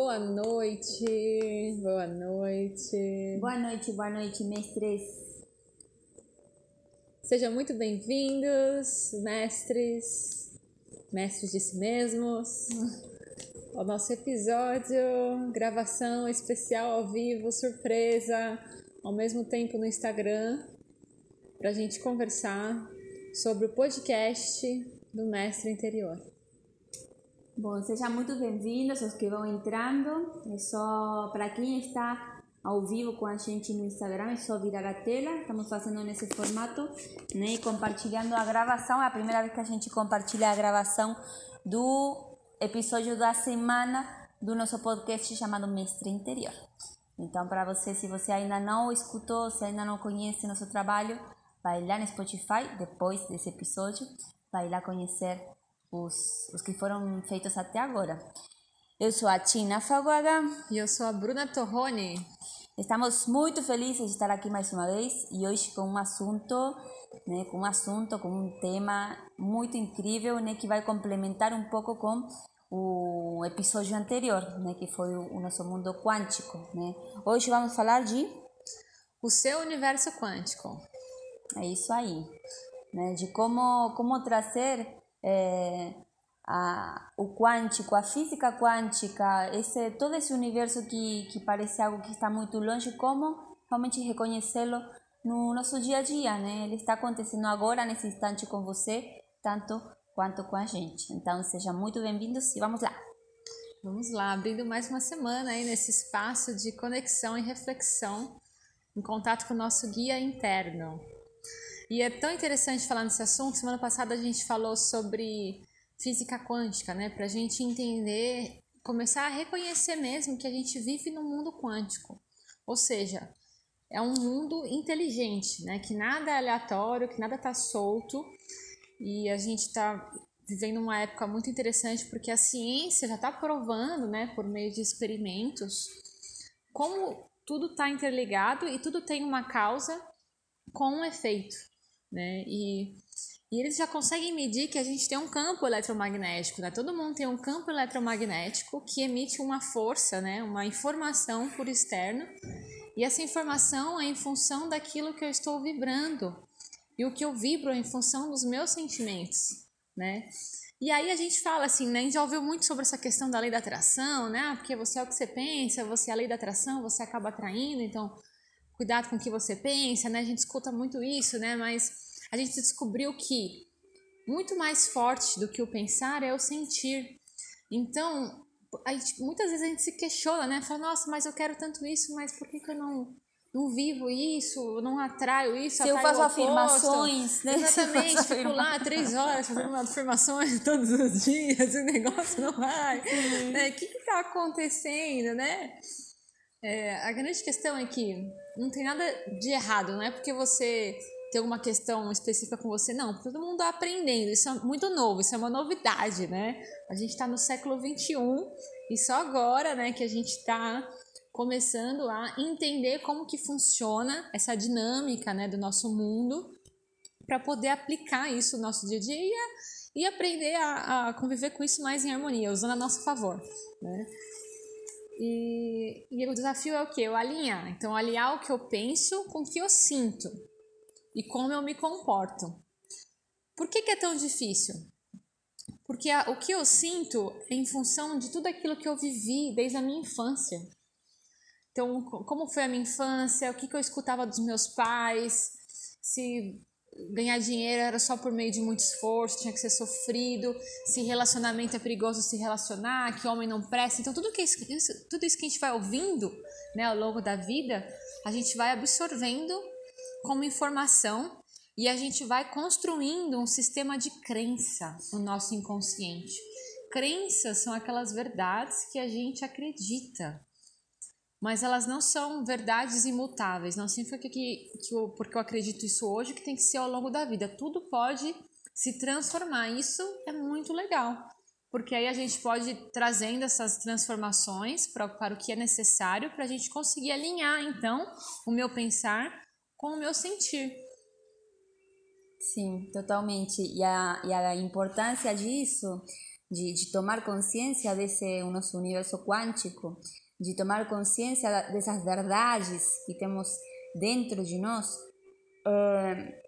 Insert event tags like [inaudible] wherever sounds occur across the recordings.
Boa noite, boa noite. Boa noite, boa noite, mestres. Sejam muito bem-vindos, mestres, mestres de si mesmos, ao nosso episódio, gravação especial ao vivo, surpresa, ao mesmo tempo no Instagram, para a gente conversar sobre o podcast do Mestre Interior. Bom, sejam muito bem-vindos os que vão entrando. É só para quem está ao vivo com a gente no Instagram, é só virar a tela. Estamos fazendo nesse formato, né? E compartilhando a gravação. É a primeira vez que a gente compartilha a gravação do episódio da semana do nosso podcast chamado Mestre Interior. Então, para você, se você ainda não escutou, se ainda não conhece nosso trabalho, vai lá no Spotify depois desse episódio, vai lá conhecer os, os que foram feitos até agora. Eu sou a Tina Faguaga. E eu sou a Bruna Torrone. Estamos muito felizes de estar aqui mais uma vez e hoje com um assunto, né, com um assunto, com um tema muito incrível, né, que vai complementar um pouco com o episódio anterior, né, que foi o nosso mundo quântico, né. Hoje vamos falar de o seu universo quântico. É isso aí, né, de como como trazer é, a, o quântico, a física quântica, esse, todo esse universo que, que parece algo que está muito longe, como realmente reconhecê-lo no nosso dia a dia, né? Ele está acontecendo agora, nesse instante com você, tanto quanto com a gente. Então, sejam muito bem-vindos e vamos lá! Vamos lá, abrindo mais uma semana aí nesse espaço de conexão e reflexão, em contato com o nosso guia interno. E é tão interessante falar nesse assunto. Semana passada a gente falou sobre física quântica, né? Para a gente entender, começar a reconhecer mesmo que a gente vive num mundo quântico. Ou seja, é um mundo inteligente, né? Que nada é aleatório, que nada está solto. E a gente está vivendo uma época muito interessante porque a ciência já está provando, né, por meio de experimentos, como tudo está interligado e tudo tem uma causa com um efeito né? E, e eles já conseguem medir que a gente tem um campo eletromagnético, né? Todo mundo tem um campo eletromagnético que emite uma força, né? Uma informação por externo. E essa informação é em função daquilo que eu estou vibrando. E o que eu vibro é em função dos meus sentimentos, né? E aí a gente fala assim, né? A gente já ouviu muito sobre essa questão da lei da atração, né? Ah, porque você é o que você pensa, você é a lei da atração, você acaba atraindo, então cuidado com o que você pensa, né? A gente escuta muito isso, né? Mas a gente descobriu que muito mais forte do que o pensar é o sentir. Então, gente, muitas vezes a gente se questiona, né? Fala, nossa, mas eu quero tanto isso, mas por que, que eu não, não vivo isso, não atraio isso? Se eu faço afirmações, né? Exatamente, [laughs] fico lá três horas fazendo [laughs] afirmações [laughs] todos os dias, o negócio não vai. Né? O que está acontecendo, né? É, a grande questão é que não tem nada de errado, não é porque você tem alguma questão específica com você, não, todo mundo está aprendendo, isso é muito novo, isso é uma novidade, né? A gente está no século XXI e só agora, né, que a gente está começando a entender como que funciona essa dinâmica, né, do nosso mundo para poder aplicar isso no nosso dia a dia e aprender a, a conviver com isso mais em harmonia, usando a nosso favor, né? E, e o desafio é o que? Eu alinhar. Então, alinhar o que eu penso com o que eu sinto e como eu me comporto. Por que, que é tão difícil? Porque a, o que eu sinto é em função de tudo aquilo que eu vivi desde a minha infância. Então, como foi a minha infância, o que, que eu escutava dos meus pais, se ganhar dinheiro era só por meio de muito esforço, tinha que ser sofrido, se relacionamento é perigoso se relacionar, que homem não presta. Então, tudo, que isso, tudo isso que a gente vai ouvindo né, ao longo da vida, a gente vai absorvendo como informação e a gente vai construindo um sistema de crença no nosso inconsciente. Crenças são aquelas verdades que a gente acredita mas elas não são verdades imutáveis. Não significa que, que, eu, porque eu acredito isso hoje que tem que ser ao longo da vida. Tudo pode se transformar. Isso é muito legal, porque aí a gente pode ir trazendo essas transformações para, para o que é necessário para a gente conseguir alinhar então o meu pensar com o meu sentir. Sim, totalmente. E a, e a importância disso de, de tomar consciência desse nosso universo quântico, de tomar consciência dessas verdades que temos dentro de nós, é,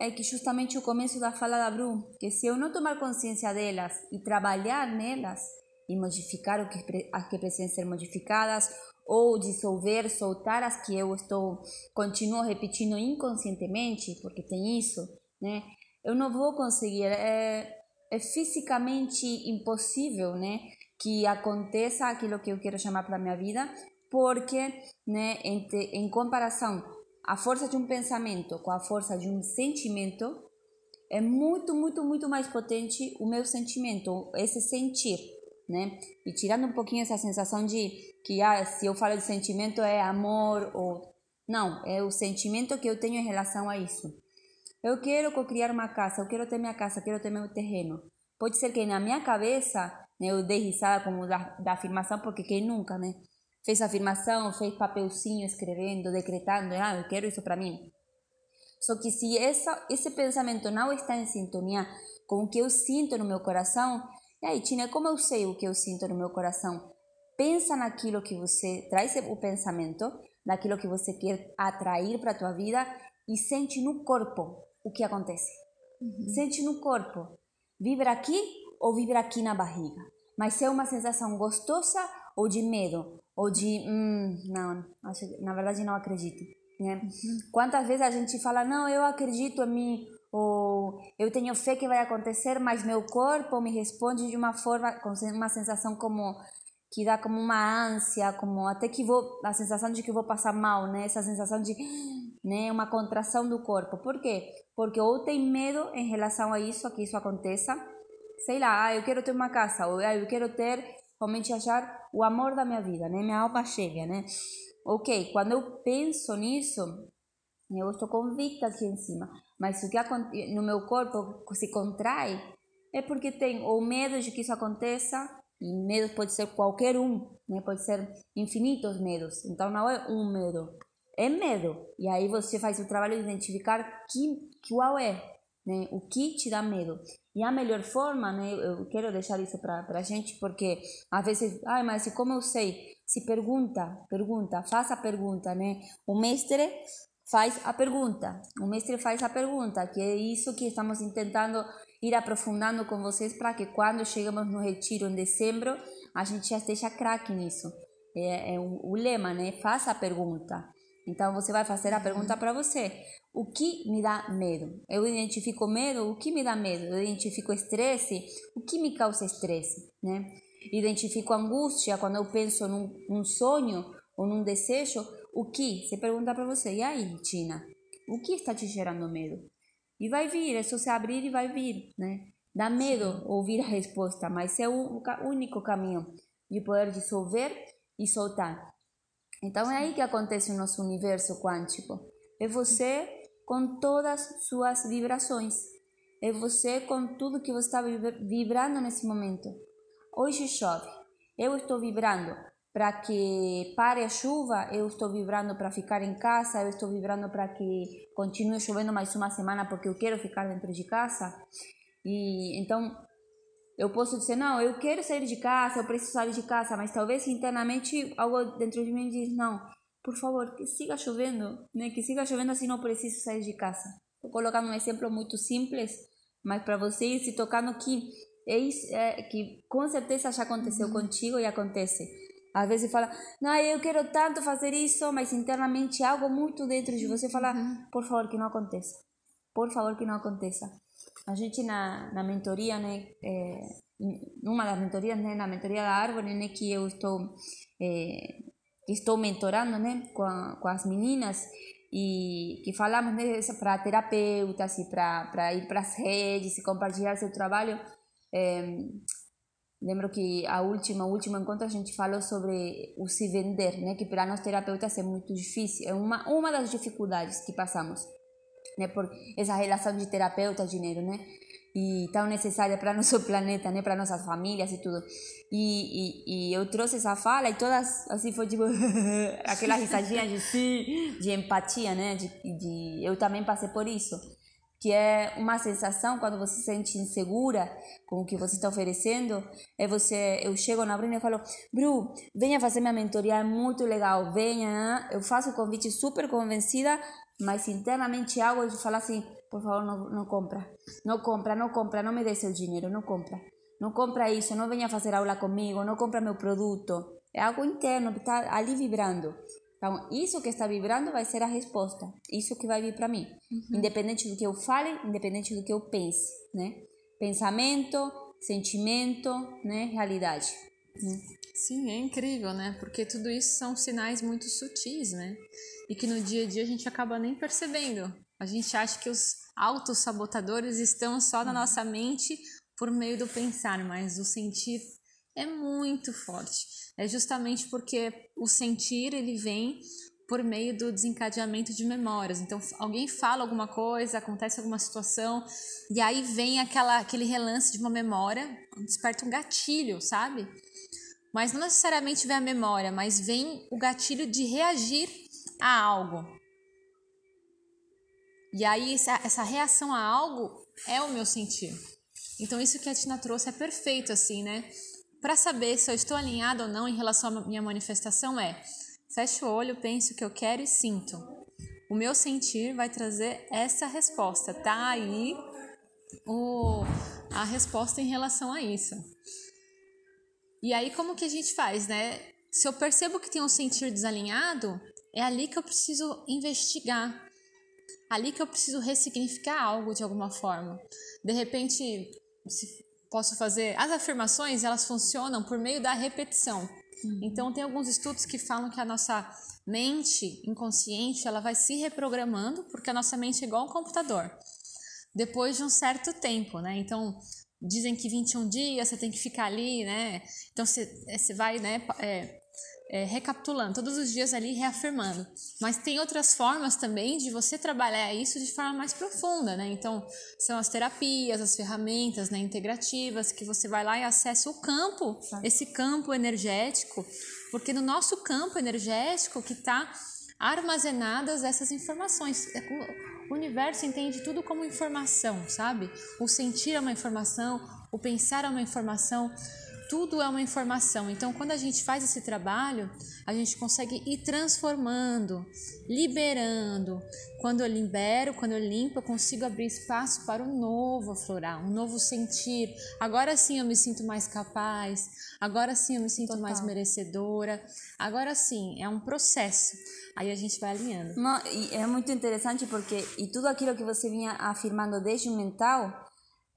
é que justamente o começo da fala da Bru, que se eu não tomar consciência delas e trabalhar nelas e modificar o que, as que precisam ser modificadas ou dissolver, soltar as que eu estou continuo repetindo inconscientemente, porque tem isso, né? Eu não vou conseguir, é, é fisicamente impossível, né, que aconteça aquilo que eu quero chamar para minha vida, porque, né, em, em comparação a força de um pensamento com a força de um sentimento, é muito, muito, muito mais potente o meu sentimento, esse sentir, né? E tirando um pouquinho essa sensação de que ah, se eu falo de sentimento é amor ou não, é o sentimento que eu tenho em relação a isso. Eu quero criar uma casa, eu quero ter minha casa, eu quero ter meu terreno. Pode ser que na minha cabeça eu dei risada como da, da afirmação, porque quem nunca, né? Fez afirmação, fez papelzinho escrevendo, decretando, ah, eu quero isso para mim. Só que se essa, esse pensamento não está em sintonia com o que eu sinto no meu coração, e aí, Tina, como eu sei o que eu sinto no meu coração? Pensa naquilo que você traz o pensamento, naquilo que você quer atrair para a tua vida e sente no corpo o que acontece. Uhum. Sente no corpo. Vibra aqui ou vibra aqui na barriga. Mas é uma sensação gostosa ou de medo, ou de, hum, não, na verdade não acredito. Né? Uhum. Quantas vezes a gente fala, não, eu acredito em mim, ou eu tenho fé que vai acontecer, mas meu corpo me responde de uma forma, com uma sensação como que dá como uma ânsia, como até que vou, a sensação de que vou passar mal, né? Essa sensação de, né, uma contração do corpo. Por quê? Porque ou tem medo em relação a isso, a que isso aconteça. Sei lá, ah, eu quero ter uma casa, ou ah, eu quero ter, realmente achar o amor da minha vida, né? Minha alma chega, né? Ok, quando eu penso nisso, eu estou convicta aqui em cima, mas o que no meu corpo se contrai é porque tem ou medo de que isso aconteça, e medo pode ser qualquer um, né? Pode ser infinitos medos. Então não é um medo, é medo. E aí você faz o trabalho de identificar que, qual é, né? O que te dá medo. E a melhor forma, né? Eu quero deixar isso para a gente, porque às vezes, ai, mas como eu sei? Se pergunta, pergunta, faça a pergunta, né? O mestre faz a pergunta. O mestre faz a pergunta, que é isso que estamos tentando ir aprofundando com vocês para que quando chegamos no retiro em dezembro, a gente já esteja craque nisso. É, é o, o, lema, né? Faça a pergunta. Então você vai fazer a pergunta para você. O que me dá medo? Eu identifico medo, o que me dá medo? Eu identifico estresse, o que me causa estresse, né? Identifico angústia quando eu penso num, num sonho ou num desejo, o que? Você pergunta para você, e aí, Tina? O que está te gerando medo? E vai vir, é só se abrir e vai vir, né? Dá medo ouvir a resposta, mas é o único caminho de poder dissolver e soltar. Então é aí que acontece o nosso universo quântico. É você com todas suas vibrações. É você com tudo que você está vibrando nesse momento. Hoje chove. Eu estou vibrando para que pare a chuva, eu estou vibrando para ficar em casa, eu estou vibrando para que continue chovendo mais uma semana porque eu quero ficar dentro de casa. E então eu posso dizer, não, eu quero sair de casa, eu preciso sair de casa, mas talvez internamente algo dentro de mim diz, não, por favor, que siga chovendo, né? Que siga chovendo assim não preciso sair de casa. Estou colocando um exemplo muito simples, mas para vocês se tocando que é, isso, é que com certeza já aconteceu uhum. contigo e acontece às vezes fala, não, eu quero tanto fazer isso, mas internamente algo muito dentro de você fala, uhum. por favor, que não aconteça. Por favor, que não aconteça. A gente na, na mentoria, né, é, numa das mentorias, né, na mentoria da árvore, né, que eu estou, é, estou mentorando, né, com, a, com as meninas, e que falamos né, para terapeutas e para ir para as redes e compartilhar seu trabalho. É, Lembro que a última, o último encontro a gente falou sobre o se vender, né? Que para nós terapeutas é muito difícil, é uma uma das dificuldades que passamos, né? Por essa relação de terapeuta dinheiro, né? E tão necessária para [laughs] nosso planeta, né? Para nossas famílias e tudo. E, e, e, eu trouxe essa fala e todas assim foi tipo [laughs] aquela risadinha de sim, de empatia, né? De, de eu também passei por isso. Que é uma sensação quando você se sente insegura com o que você está oferecendo, é você, eu chego na Bruna e falo, Bru, venha fazer minha mentoria, é muito legal, venha, eu faço o convite super convencida, mas internamente algo de falar assim, por favor, não, não compra, não compra, não compra, não me dê seu dinheiro, não compra, não compra isso, não venha fazer aula comigo, não compra meu produto, é algo interno que está ali vibrando. Então, isso que está vibrando vai ser a resposta. Isso que vai vir para mim. Uhum. Independente do que eu fale, independente do que eu pense, né? Pensamento, sentimento, né? Realidade. Né? Sim, é incrível, né? Porque tudo isso são sinais muito sutis, né? E que no dia a dia a gente acaba nem percebendo. A gente acha que os autossabotadores estão só na nossa mente por meio do pensar, mas o sentir é muito forte. É justamente porque o sentir ele vem por meio do desencadeamento de memórias. Então, alguém fala alguma coisa, acontece alguma situação, e aí vem aquela, aquele relance de uma memória, desperta um gatilho, sabe? Mas não necessariamente vem a memória, mas vem o gatilho de reagir a algo. E aí, essa, essa reação a algo é o meu sentir. Então, isso que a Tina trouxe é perfeito, assim, né? Para saber se eu estou alinhado ou não em relação à minha manifestação é: fecho o olho, penso o que eu quero e sinto. O meu sentir vai trazer essa resposta. Tá aí o, a resposta em relação a isso. E aí como que a gente faz, né? Se eu percebo que tem um sentir desalinhado, é ali que eu preciso investigar. Ali que eu preciso ressignificar algo de alguma forma. De repente, se posso fazer. As afirmações, elas funcionam por meio da repetição. Uhum. Então, tem alguns estudos que falam que a nossa mente inconsciente, ela vai se reprogramando, porque a nossa mente é igual um computador. Depois de um certo tempo, né? Então, dizem que 21 dias você tem que ficar ali, né? Então, você, você vai, né? É, é, recapitulando, todos os dias ali reafirmando. Mas tem outras formas também de você trabalhar isso de forma mais profunda, né? Então, são as terapias, as ferramentas né, integrativas, que você vai lá e acessa o campo, esse campo energético, porque no nosso campo energético que está armazenadas essas informações. É o universo entende tudo como informação, sabe? O sentir é uma informação, o pensar é uma informação tudo é uma informação. Então, quando a gente faz esse trabalho, a gente consegue ir transformando, liberando. Quando eu libero, quando eu limpo, eu consigo abrir espaço para um novo aflorar, um novo sentir. Agora sim eu me sinto mais capaz, agora sim eu me sinto Total. mais merecedora. Agora sim, é um processo. Aí a gente vai alinhando. Não, é muito interessante porque e tudo aquilo que você vinha afirmando desde o mental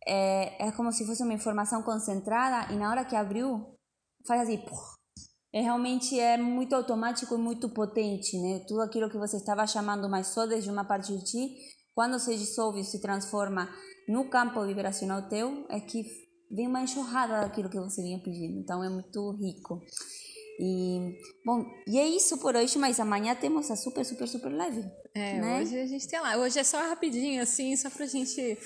é, é como se fosse uma informação concentrada e na hora que abriu, faz assim, é realmente é muito automático e muito potente, né? Tudo aquilo que você estava chamando, mas só desde uma parte de ti, quando se dissolve, se transforma no campo vibracional teu, é que vem uma enxurrada daquilo que você vinha pedindo. Então é muito rico. E, bom, e é isso por hoje, mas amanhã temos a super, super, super leve. É, né? hoje a gente tem lá. Hoje é só rapidinho, assim, só pra gente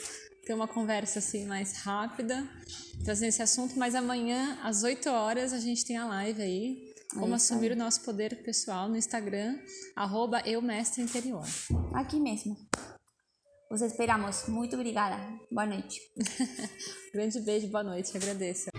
ter uma conversa assim mais rápida, trazendo esse assunto, mas amanhã às 8 horas a gente tem a live aí, como assumir o nosso poder pessoal no Instagram, arroba interior. Aqui mesmo. Os esperamos. Muito obrigada. Boa noite. [laughs] Grande beijo, boa noite. Agradeço.